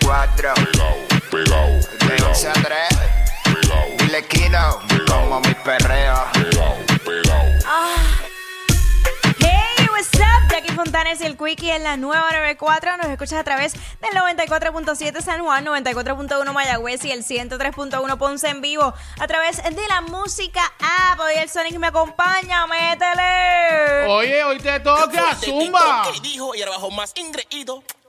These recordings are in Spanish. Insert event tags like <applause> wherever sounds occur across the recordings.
nueva 94. Pegao, pegao, De 11 a 3. pegao, Kino. Como mi perreo. pegao, pegao. Hey, what's up? Jackie Fontanes y el Quickie en la nueva 94. Nos escuchas a través del 94.7 San Juan, 94.1 Mayagüez y el 103.1 Ponce en vivo. A través de la música app. Hoy el Sonic me acompaña. Métele. Oye, hoy te toca, Zumba. Dijo y ahora bajo más ingreído.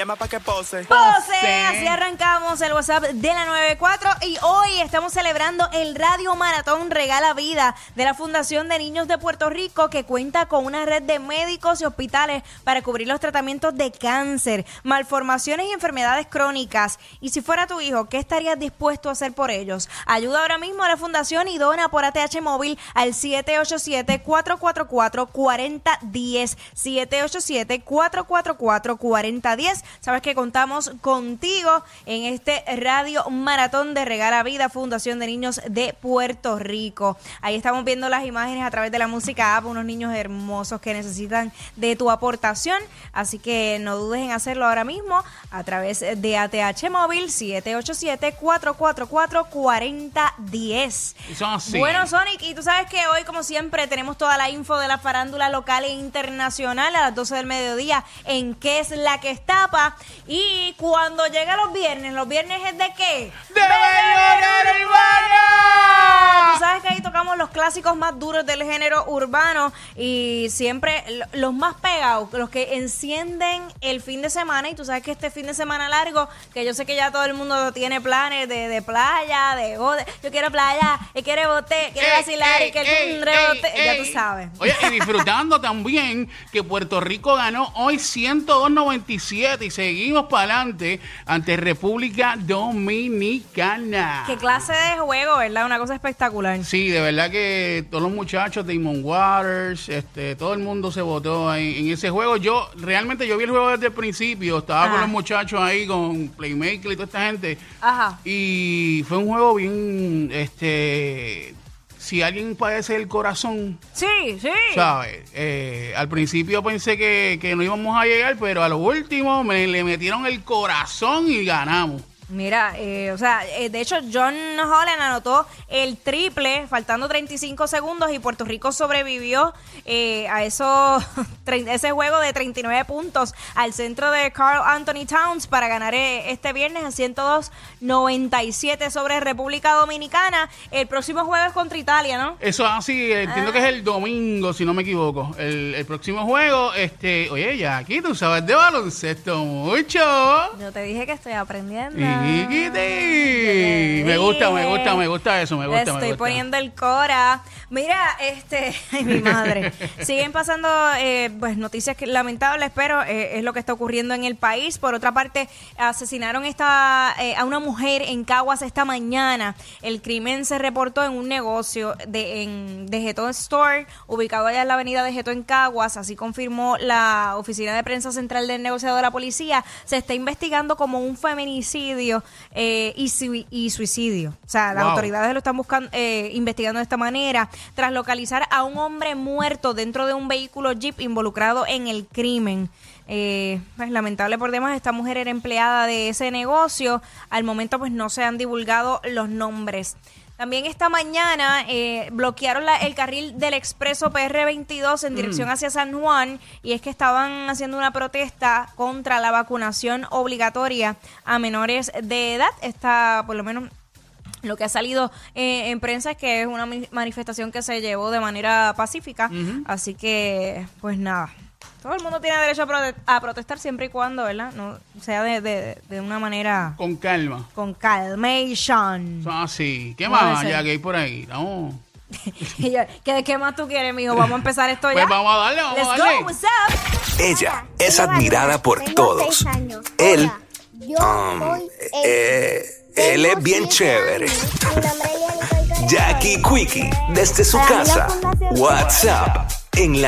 llama pa' que pose. Pose, así arrancamos el WhatsApp de la 94 y hoy estamos celebrando el Radio Maratón Regala Vida de la Fundación de Niños de Puerto Rico que cuenta con una red de médicos y hospitales para cubrir los tratamientos de cáncer, malformaciones y enfermedades crónicas. Y si fuera tu hijo, ¿qué estarías dispuesto a hacer por ellos? Ayuda ahora mismo a la fundación y dona por ATH móvil al 787-444-4010. 787-444-4010. Sabes que contamos contigo en este Radio Maratón de Regala Vida, Fundación de Niños de Puerto Rico. Ahí estamos viendo las imágenes a través de la música app, unos niños hermosos que necesitan de tu aportación. Así que no dudes en hacerlo ahora mismo a través de ATH móvil 787-444-4010. Y son así. Bueno, Sonic, y tú sabes que hoy, como siempre, tenemos toda la info de la farándula local e internacional a las 12 del mediodía en qué es la que Y cuando llega los viernes, ¿los viernes es de qué? ¡De Bellonera Tú sabes que ahí tocamos los clásicos más duros del género urbano y siempre lo- los más pegados, los que encienden el fin de semana. Y tú sabes que este fin de semana largo, que yo sé que ya todo el mundo tiene planes de, de playa, de bote. Yo quiero playa, y quiere bote, quiere Ey, vacilar y ey, que el rebote. ey, Ya tú sabes. Oye, y disfrutando también que Puerto Rico ganó hoy 102.97 y seguimos para adelante ante República Dominicana. Qué clase de juego, ¿verdad? Una cosa espectacular. Sí, de verdad que todos los muchachos, Damon Waters, este, todo el mundo se votó en, en ese juego. Yo, realmente, yo vi el juego desde el principio, estaba Ajá. con los muchachos ahí, con Playmaker y toda esta gente. Ajá. Y fue un juego bien, este, si alguien padece el corazón, Sí, sí. ¿sabes? Eh, al principio pensé que, que no íbamos a llegar, pero a lo último me le metieron el corazón y ganamos. Mira, eh, o sea, eh, de hecho John Holland anotó el triple faltando 35 segundos y Puerto Rico sobrevivió eh, a eso, <laughs> ese juego de 39 puntos al centro de Carl Anthony Towns para ganar eh, este viernes a 102-97 sobre República Dominicana. El próximo juego es contra Italia, ¿no? Eso es así, entiendo que es el domingo, si no me equivoco. El, el próximo juego, este, oye, ya aquí tú sabes de baloncesto mucho. Yo te dije que estoy aprendiendo. Chiquiti. Me gusta, me gusta, me gusta eso, me Le gusta, me estoy gusta. poniendo el cora. Mira, este, <laughs> ay, mi madre. Siguen pasando eh, pues noticias que- lamentables, pero eh, es lo que está ocurriendo en el país. Por otra parte, asesinaron esta, eh, a una mujer en Caguas esta mañana. El crimen se reportó en un negocio de, en, de Getón Store, ubicado allá en la avenida de Getón en Caguas. Así confirmó la Oficina de Prensa Central del Negociado de la Policía. Se está investigando como un feminicidio eh, y, sui- y suicidio. O sea, las Wow. autoridades lo están buscando, eh, investigando de esta manera, tras localizar a un hombre muerto dentro de un vehículo Jeep involucrado en el crimen. Eh, pues lamentable por demás, esta mujer era empleada de ese negocio. Al momento, pues no se han divulgado los nombres. También esta mañana eh, bloquearon la- el carril del expreso PR22 en dirección hacia San Juan y es que estaban haciendo una protesta contra la vacunación obligatoria a menores de edad. Esta, por lo menos, lo que ha salido eh, en prensa es que es una manifestación que se llevó de manera pacífica. Así que, pues nada. Todo el mundo tiene derecho a, prote- a protestar siempre y cuando, ¿verdad? No sea de, de- de una manera Con calma. con calmation. Son así. ¿Qué más ya que hay por ahí? Yo, <laughs> ¿qué, ¿Qué más tú quieres, mijo? Vamos a empezar esto ya. Pues vamos a darle, vamos Let's a darle. go, what's up? Ella es admirada por todos. Él, um, eh, él es bien chévere. <laughs> Jackie Quickie, desde su casa. WhatsApp, en la